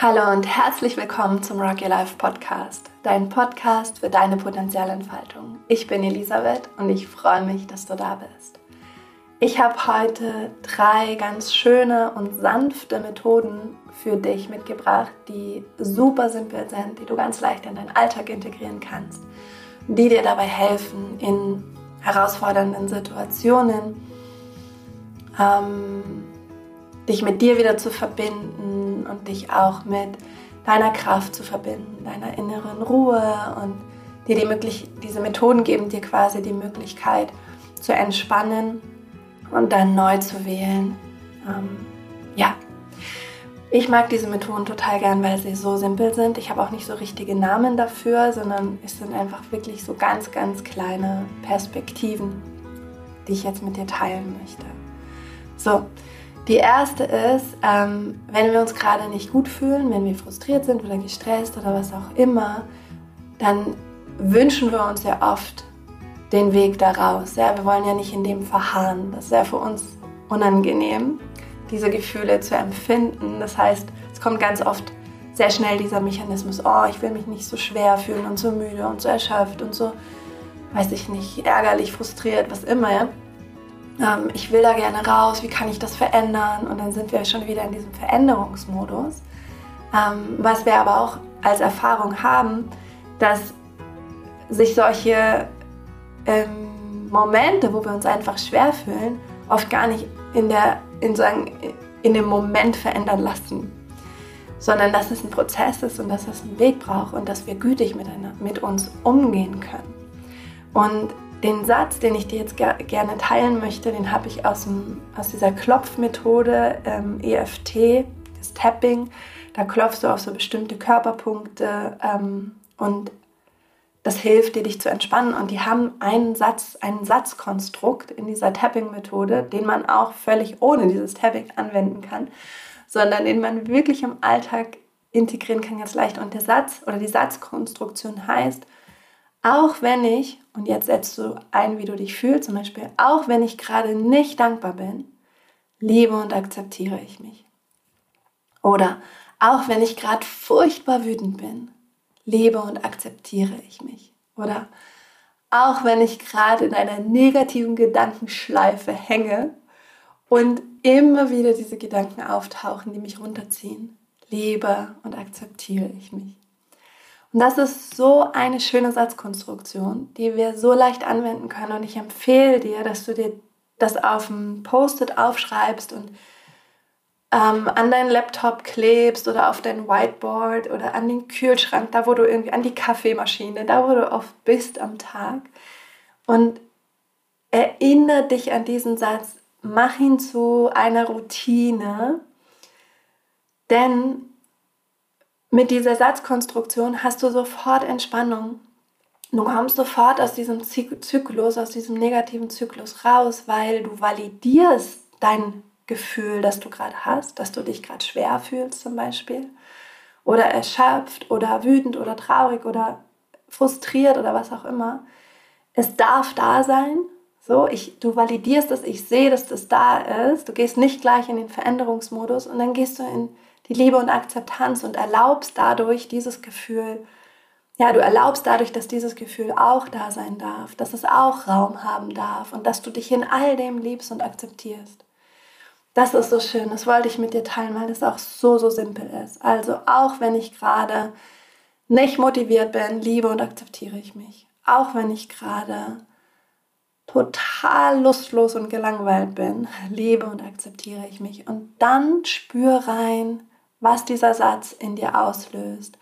Hallo und herzlich willkommen zum Rock Your Life Podcast, dein Podcast für deine Potenzialentfaltung. Ich bin Elisabeth und ich freue mich, dass du da bist. Ich habe heute drei ganz schöne und sanfte Methoden für dich mitgebracht, die super simpel sind, die du ganz leicht in deinen Alltag integrieren kannst, die dir dabei helfen, in herausfordernden Situationen ähm, dich mit dir wieder zu verbinden und dich auch mit deiner Kraft zu verbinden, deiner inneren Ruhe und dir die möglich diese Methoden geben dir quasi die Möglichkeit zu entspannen und dann neu zu wählen. Ähm, ja, ich mag diese Methoden total gern, weil sie so simpel sind. Ich habe auch nicht so richtige Namen dafür, sondern es sind einfach wirklich so ganz, ganz kleine Perspektiven, die ich jetzt mit dir teilen möchte. So, die erste ist, ähm, wenn wir uns gerade nicht gut fühlen, wenn wir frustriert sind oder gestresst oder was auch immer, dann wünschen wir uns ja oft den Weg daraus. Ja? Wir wollen ja nicht in dem verharren. Das ist ja für uns unangenehm, diese Gefühle zu empfinden. Das heißt, es kommt ganz oft sehr schnell dieser Mechanismus, oh, ich will mich nicht so schwer fühlen und so müde und so erschöpft und so, weiß ich nicht, ärgerlich, frustriert, was immer. Ja? Ähm, ich will da gerne raus, wie kann ich das verändern? Und dann sind wir schon wieder in diesem Veränderungsmodus. Ähm, was wir aber auch als Erfahrung haben, dass sich solche ähm, Momente, wo wir uns einfach schwer fühlen, oft gar nicht in, der, in, sagen, in dem Moment verändern lassen, sondern dass es ein Prozess ist und dass es einen Weg braucht und dass wir gütig miteinander, mit uns umgehen können. Und den Satz, den ich dir jetzt ger gerne teilen möchte, den habe ich aus, dem, aus dieser Klopfmethode ähm, EFT, das Tapping. Da klopfst du auf so bestimmte Körperpunkte ähm, und das hilft dir, dich zu entspannen. Und die haben einen Satz, einen Satzkonstrukt in dieser Tapping-Methode, den man auch völlig ohne dieses Tapping anwenden kann, sondern den man wirklich im Alltag integrieren kann, ganz leicht. Und der Satz oder die Satzkonstruktion heißt, auch wenn ich, und jetzt setzt du ein, wie du dich fühlst, zum Beispiel, auch wenn ich gerade nicht dankbar bin, liebe und akzeptiere ich mich. Oder auch wenn ich gerade furchtbar wütend bin, liebe und akzeptiere ich mich. Oder auch wenn ich gerade in einer negativen Gedankenschleife hänge und immer wieder diese Gedanken auftauchen, die mich runterziehen, liebe und akzeptiere ich mich. Und das ist so eine schöne Satzkonstruktion, die wir so leicht anwenden können. Und ich empfehle dir, dass du dir das auf dem Post-it aufschreibst und ähm, an deinen Laptop klebst oder auf dein Whiteboard oder an den Kühlschrank, da wo du irgendwie an die Kaffeemaschine, da wo du oft bist am Tag. Und erinnere dich an diesen Satz, mach ihn zu einer Routine, denn mit dieser Satzkonstruktion hast du sofort Entspannung. Du kommst sofort aus diesem Zyklus, aus diesem negativen Zyklus raus, weil du validierst dein Gefühl, das du gerade hast, dass du dich gerade schwer fühlst zum Beispiel oder erschöpft oder wütend oder traurig oder frustriert oder was auch immer. Es darf da sein. So, ich, du validierst es, ich sehe, dass das da ist. Du gehst nicht gleich in den Veränderungsmodus und dann gehst du in die Liebe und Akzeptanz und erlaubst dadurch dieses Gefühl, ja, du erlaubst dadurch, dass dieses Gefühl auch da sein darf, dass es auch Raum haben darf und dass du dich in all dem liebst und akzeptierst. Das ist so schön, das wollte ich mit dir teilen, weil es auch so, so simpel ist. Also auch wenn ich gerade nicht motiviert bin, liebe und akzeptiere ich mich. Auch wenn ich gerade total lustlos und gelangweilt bin, liebe und akzeptiere ich mich. Und dann spür rein, was dieser Satz in dir auslöst.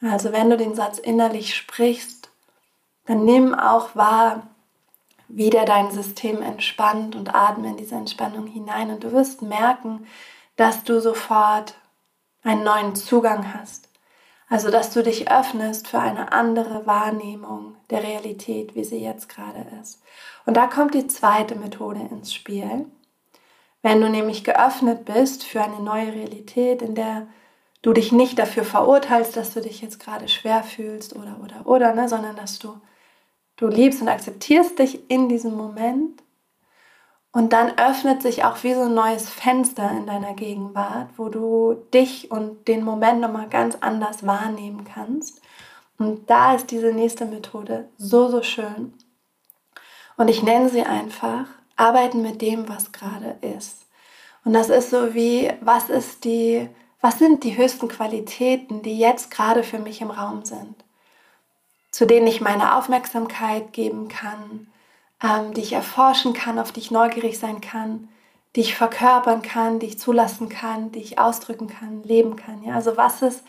Also wenn du den Satz innerlich sprichst, dann nimm auch wahr, wie der dein System entspannt und atme in diese Entspannung hinein und du wirst merken, dass du sofort einen neuen Zugang hast. Also dass du dich öffnest für eine andere Wahrnehmung der Realität, wie sie jetzt gerade ist. Und da kommt die zweite Methode ins Spiel. Wenn du nämlich geöffnet bist für eine neue Realität, in der du dich nicht dafür verurteilst, dass du dich jetzt gerade schwer fühlst oder oder oder, ne, sondern dass du du liebst und akzeptierst dich in diesem Moment Und dann öffnet sich auch wie so ein neues Fenster in deiner Gegenwart, wo du dich und den Moment nochmal ganz anders wahrnehmen kannst. Und da ist diese nächste Methode so, so schön. Und ich nenne sie einfach arbeiten mit dem, was gerade ist. Und das ist so wie, was ist die, was sind die höchsten Qualitäten, die jetzt gerade für mich im Raum sind, zu denen ich meine Aufmerksamkeit geben kann, ähm, die ich erforschen kann, auf die ich neugierig sein kann, die ich verkörpern kann, die ich zulassen kann, die ich ausdrücken kann, leben kann. Ja? Also was ist,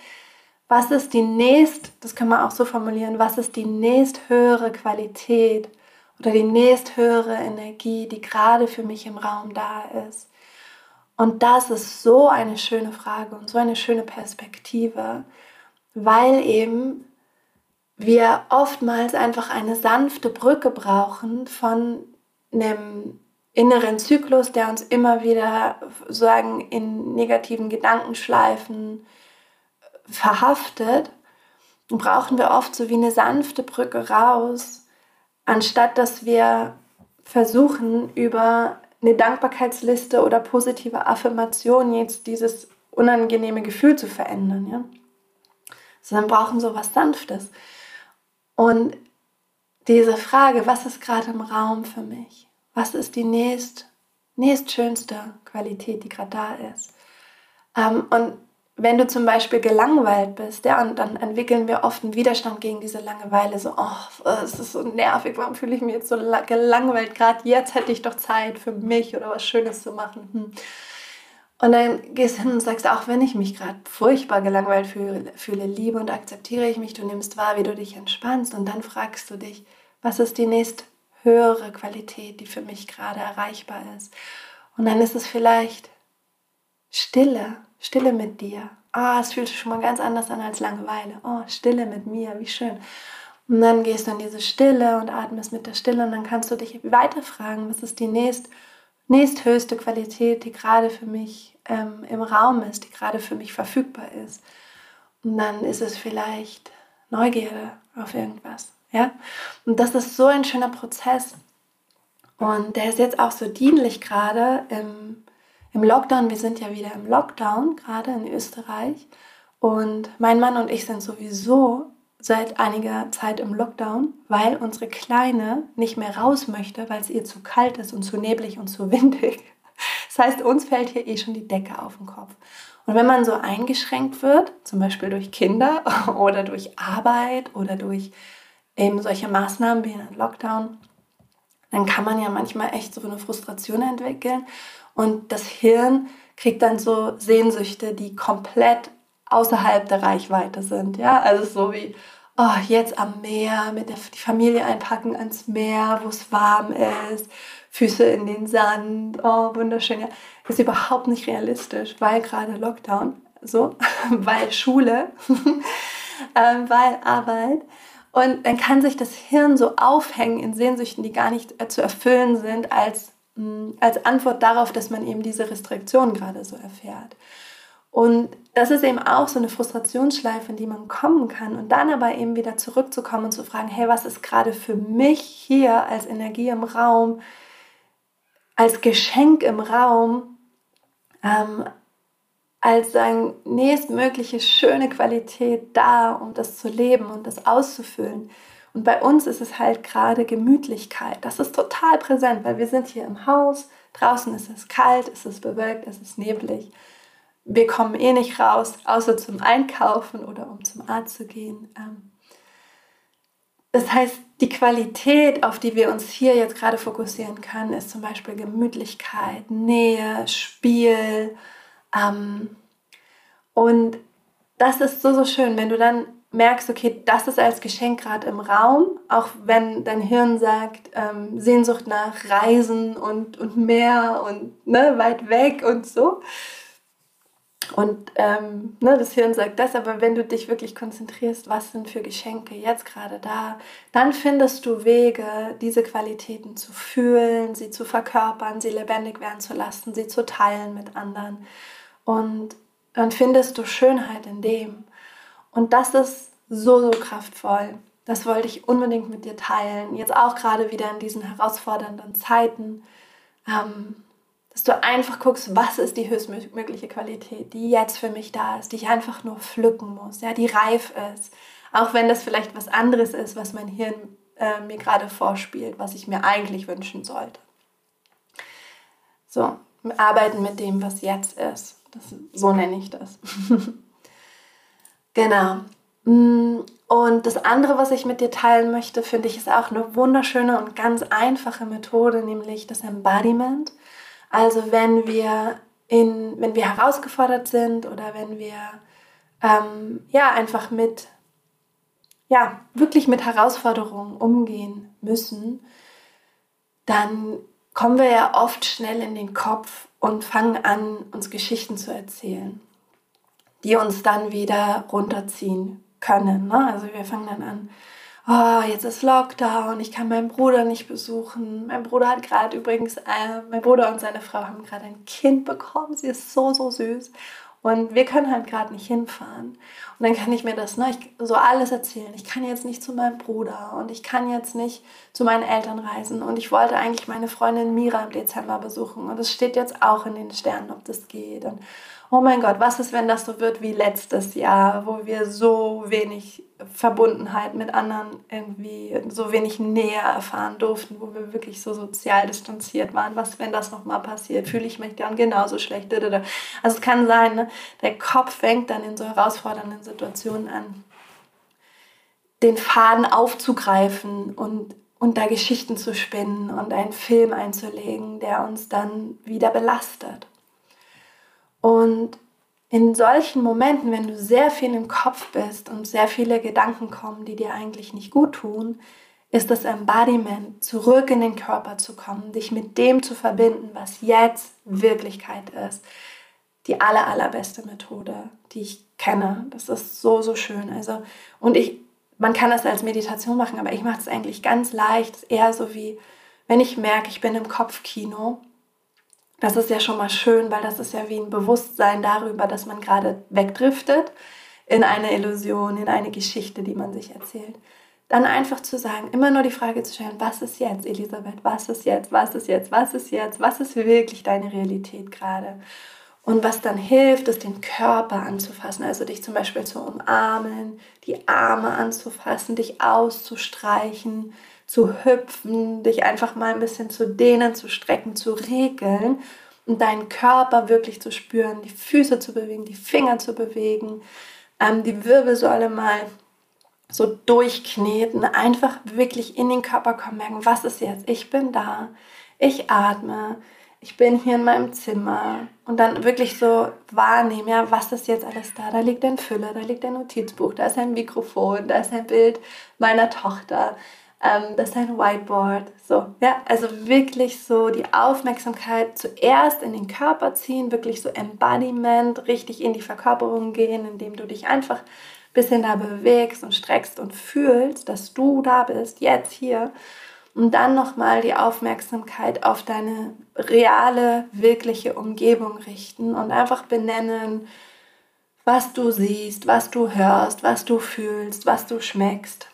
was ist die nächst, das kann man auch so formulieren, was ist die nächst höhere Qualität oder die nächst höhere Energie, die gerade für mich im Raum da ist? Und das ist so eine schöne Frage und so eine schöne Perspektive, weil eben wir oftmals einfach eine sanfte Brücke brauchen von einem inneren Zyklus, der uns immer wieder sagen in negativen Gedankenschleifen verhaftet, brauchen wir oft so wie eine sanfte Brücke raus, anstatt dass wir versuchen über eine Dankbarkeitsliste oder positive Affirmation jetzt dieses unangenehme Gefühl zu verändern, ja. Sondern brauchen so was Sanftes. Und diese Frage, was ist gerade im Raum für mich? Was ist die nächst, nächstschönste Qualität, die gerade da ist? Ähm, und wenn du zum Beispiel gelangweilt bist, ja, und dann entwickeln wir oft einen Widerstand gegen diese Langeweile, so, oh, es ist so nervig, warum fühle ich mich jetzt so gelangweilt? Gerade jetzt hätte ich doch Zeit für mich oder was Schönes zu machen. Hm. Und dann gehst du hin und sagst, auch wenn ich mich gerade furchtbar gelangweilt fühle, fühle, liebe und akzeptiere ich mich, du nimmst wahr, wie du dich entspannst und dann fragst du dich, was ist die nächst höhere Qualität, die für mich gerade erreichbar ist. Und dann ist es vielleicht Stille, Stille mit dir. Ah, es fühlt sich schon mal ganz anders an als Langeweile. Oh, Stille mit mir, wie schön. Und dann gehst du in diese Stille und atmest mit der Stille und dann kannst du dich weiter fragen, was ist die nächst, nächsthöchste Qualität, die gerade für mich ähm, im Raum ist, die gerade für mich verfügbar ist. Und dann ist es vielleicht Neugierde auf irgendwas. Ja? Und das ist so ein schöner Prozess. Und der ist jetzt auch so dienlich gerade im im Lockdown. Wir sind ja wieder im Lockdown, gerade in Österreich. Und mein Mann und ich sind sowieso seit einiger Zeit im Lockdown, weil unsere Kleine nicht mehr raus möchte, weil es ihr zu kalt ist und zu neblig und zu windig. Das heißt, uns fällt hier eh schon die Decke auf den Kopf. Und wenn man so eingeschränkt wird, zum Beispiel durch Kinder oder durch Arbeit oder durch eben solche Maßnahmen wie ein Lockdown, dann kann man ja manchmal echt so eine Frustration entwickeln. Und das Hirn kriegt dann so Sehnsüchte, die komplett außerhalb der Reichweite sind. Ja, also so wie, oh, jetzt am Meer, mit der die Familie einpacken ans Meer, wo es warm ist, Füße in den Sand, oh, wunderschön. Ja, ist überhaupt nicht realistisch, weil gerade Lockdown, so, weil Schule, äh, weil Arbeit. Und dann kann sich das Hirn so aufhängen in Sehnsüchten, die gar nicht äh, zu erfüllen sind, als als Antwort darauf, dass man eben diese Restriktion gerade so erfährt. Und das ist eben auch so eine Frustrationsschleife, in die man kommen kann. Und dann aber eben wieder zurückzukommen und zu fragen, hey, was ist gerade für mich hier als Energie im Raum, als Geschenk im Raum, ähm, als eine nächstmögliche schöne Qualität da, um das zu leben und das auszufüllen. Und bei uns ist es halt gerade Gemütlichkeit. Das ist total präsent, weil wir sind hier im Haus. Draußen ist es kalt, es ist bewölkt, es ist neblig. Wir kommen eh nicht raus, außer zum Einkaufen oder um zum Arzt zu gehen. Ähm, das heißt, die Qualität, auf die wir uns hier jetzt gerade fokussieren können, ist zum Beispiel Gemütlichkeit, Nähe, Spiel. Ähm, und das ist so, so schön, wenn du dann merkst, okay, das ist als Geschenk gerade im Raum, auch wenn dein Hirn sagt, ähm, Sehnsucht nach Reisen und, und Meer und ne, weit weg und so. Und ähm, ne, das Hirn sagt das, aber wenn du dich wirklich konzentrierst, was sind für Geschenke jetzt gerade da, dann findest du Wege, diese Qualitäten zu fühlen, sie zu verkörpern, sie lebendig werden zu lassen, sie zu teilen mit anderen. Und dann findest du Schönheit in dem. Und das ist so, so kraftvoll. Das wollte ich unbedingt mit dir teilen. Jetzt auch gerade wieder in diesen herausfordernden Zeiten. Ähm, dass du einfach guckst, was ist die höchstmögliche Qualität, die jetzt für mich da ist, die ich einfach nur pflücken muss, ja, die reif ist. Auch wenn das vielleicht was anderes ist, was mein Hirn äh, mir gerade vorspielt, was ich mir eigentlich wünschen sollte. So, arbeiten mit dem, was jetzt ist. Das, so nenne ich das. genau. Mm, und das andere, was ich mit dir teilen möchte, finde ich, ist auch eine wunderschöne und ganz einfache Methode, nämlich das Embodiment. Also wenn wir, in, wenn wir herausgefordert sind oder wenn wir ähm, ja, einfach mit, ja, wirklich mit Herausforderungen umgehen müssen, dann kommen wir ja oft schnell in den Kopf und fangen an, uns Geschichten zu erzählen, die uns dann wieder runterziehen können. Ne? Also wir fangen dann an, oh, jetzt ist Lockdown, ich kann meinen Bruder nicht besuchen. Mein Bruder hat gerade übrigens, äh, mein Bruder und seine Frau haben gerade ein Kind bekommen. Sie ist so, so süß. Und wir können halt gerade nicht hinfahren. Und dann kann ich mir das ne, ich, so alles erzählen. Ich kann jetzt nicht zu meinem Bruder und ich kann jetzt nicht zu meinen Eltern reisen. Und ich wollte eigentlich meine Freundin Mira im Dezember besuchen. Und es steht jetzt auch in den Sternen, ob das geht. Und oh mein Gott, was ist, wenn das so wird wie letztes Jahr, wo wir so wenig Verbundenheit mit anderen irgendwie, so wenig Nähe erfahren durften, wo wir wirklich so sozial distanziert waren. Was, wenn das nochmal passiert? Fühle ich mich dann genauso schlecht? Also es kann sein, ne? der Kopf fängt dann in so herausfordernden Situationen an, den Faden aufzugreifen und und da Geschichten zu spinnen und einen Film einzulegen, der uns dann wieder belastet. Und in solchen Momenten, wenn du sehr viel im Kopf bist und sehr viele Gedanken kommen, die dir eigentlich nicht gut tun, ist das Embodiment, zurück in den Körper zu kommen, dich mit dem zu verbinden, was jetzt Wirklichkeit ist. Die aller, allerbeste Methode, die ich kenne. Das ist so, so schön. Also, und ich, man kann das als Meditation machen, aber ich mache es eigentlich ganz leicht. Eher so wie, wenn ich merke, ich bin im Kopfkino das ist ja schon mal schön, weil das ist ja wie ein Bewusstsein darüber, dass man gerade wegdriftet in eine Illusion, in eine Geschichte, die man sich erzählt. Dann einfach zu sagen, immer nur die Frage zu stellen, was ist jetzt, Elisabeth, was ist jetzt, was ist jetzt, was ist jetzt, was ist wirklich deine Realität gerade? Und was dann hilft, ist den Körper anzufassen, also dich zum Beispiel zu umarmen, die Arme anzufassen, dich auszustreichen, zu hüpfen, dich einfach mal ein bisschen zu dehnen, zu strecken, zu regeln und deinen Körper wirklich zu spüren, die Füße zu bewegen, die Finger zu bewegen, ähm, die Wirbelsäule mal so durchkneten, einfach wirklich in den Körper kommen, merken, was ist jetzt? Ich bin da, ich atme, ich bin hier in meinem Zimmer und dann wirklich so wahrnehmen, ja, was ist jetzt alles da? Da liegt ein Füller, da liegt ein Notizbuch, da ist ein Mikrofon, da ist ein Bild meiner Tochter, ähm, das ist ein Whiteboard. So, ja, also wirklich so die Aufmerksamkeit zuerst in den Körper ziehen, wirklich so Embodiment, richtig in die Verkörperung gehen, indem du dich einfach ein bisschen da bewegst und streckst und fühlst, dass du da bist, jetzt hier. Und dann nochmal die Aufmerksamkeit auf deine reale, wirkliche Umgebung richten und einfach benennen, was du siehst, was du hörst, was du fühlst, was du schmeckst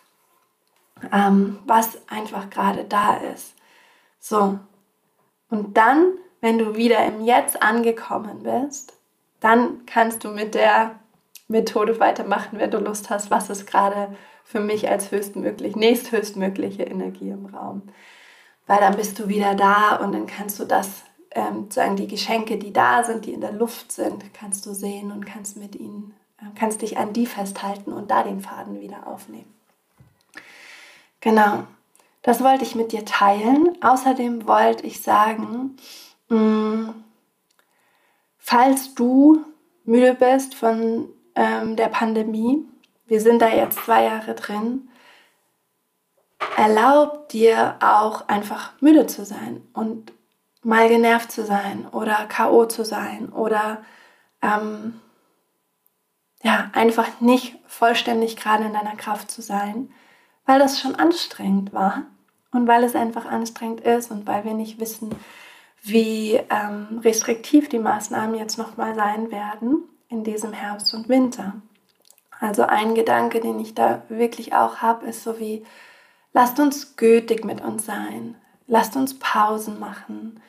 ähm, was einfach gerade da ist. So. Und dann, wenn du wieder im Jetzt angekommen bist, dann kannst du mit der Methode weitermachen, wenn du Lust hast, was ist gerade für mich als höchstmöglich, nächsthöchstmögliche Energie im Raum. Weil dann bist du wieder da und dann kannst du das, ähm, sagen die Geschenke, die da sind, die in der Luft sind, kannst du sehen und kannst mit ihnen, äh, kannst dich an die festhalten und da den Faden wieder aufnehmen. Genau, das wollte ich mit dir teilen. Außerdem wollte ich sagen, mm, falls du müde bist von ähm, der Pandemie, wir sind da jetzt zwei Jahre drin, erlaub dir auch einfach müde zu sein und mal genervt zu sein oder KO zu sein oder ähm, ja, einfach nicht vollständig gerade in deiner Kraft zu sein weil das schon anstrengend war und weil es einfach anstrengend ist und weil wir nicht wissen, wie ähm, restriktiv die Maßnahmen jetzt nochmal sein werden in diesem Herbst und Winter. Also ein Gedanke, den ich da wirklich auch habe, ist so wie, lasst uns gütig mit uns sein, lasst uns Pausen machen,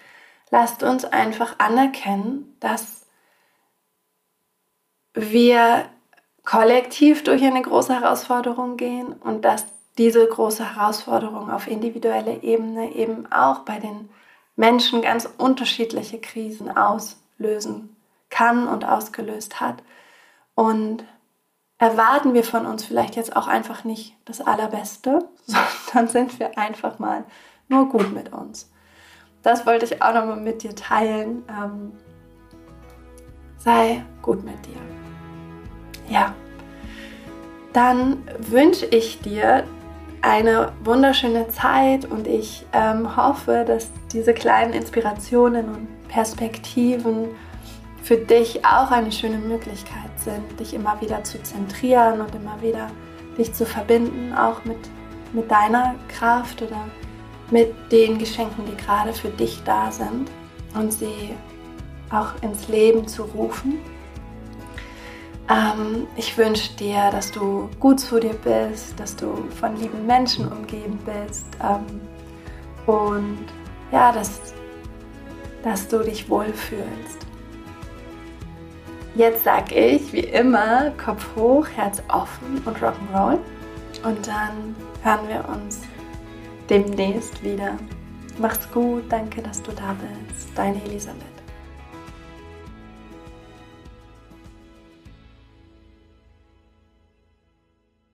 lasst uns einfach anerkennen, dass wir kollektiv durch eine große Herausforderung gehen und dass diese große Herausforderung auf individueller Ebene eben auch bei den Menschen ganz unterschiedliche Krisen auslösen kann und ausgelöst hat. Und erwarten wir von uns vielleicht jetzt auch einfach nicht das Allerbeste, sondern sind wir einfach mal nur gut mit uns. Das wollte ich auch nochmal mit dir teilen. Ähm, sei gut mit dir. Ja, dann wünsche ich dir eine wunderschöne Zeit und ich ähm, hoffe, dass diese kleinen Inspirationen und Perspektiven für dich auch eine schöne Möglichkeit sind, dich immer wieder zu zentrieren und immer wieder dich zu verbinden, auch mit, mit deiner Kraft oder mit den Geschenken, die gerade für dich da sind und sie auch ins Leben zu rufen. Ähm, ich wünsche dir, dass du gut zu dir bist, dass du von lieben Menschen umgeben bist ähm, und ja, dass, dass du dich wohlfühlst. Jetzt sag ich wie immer Kopf hoch, Herz offen und Rock'n'Roll. Und dann hören wir uns demnächst wieder. Mach's gut, danke, dass du da bist. Deine Elisabeth.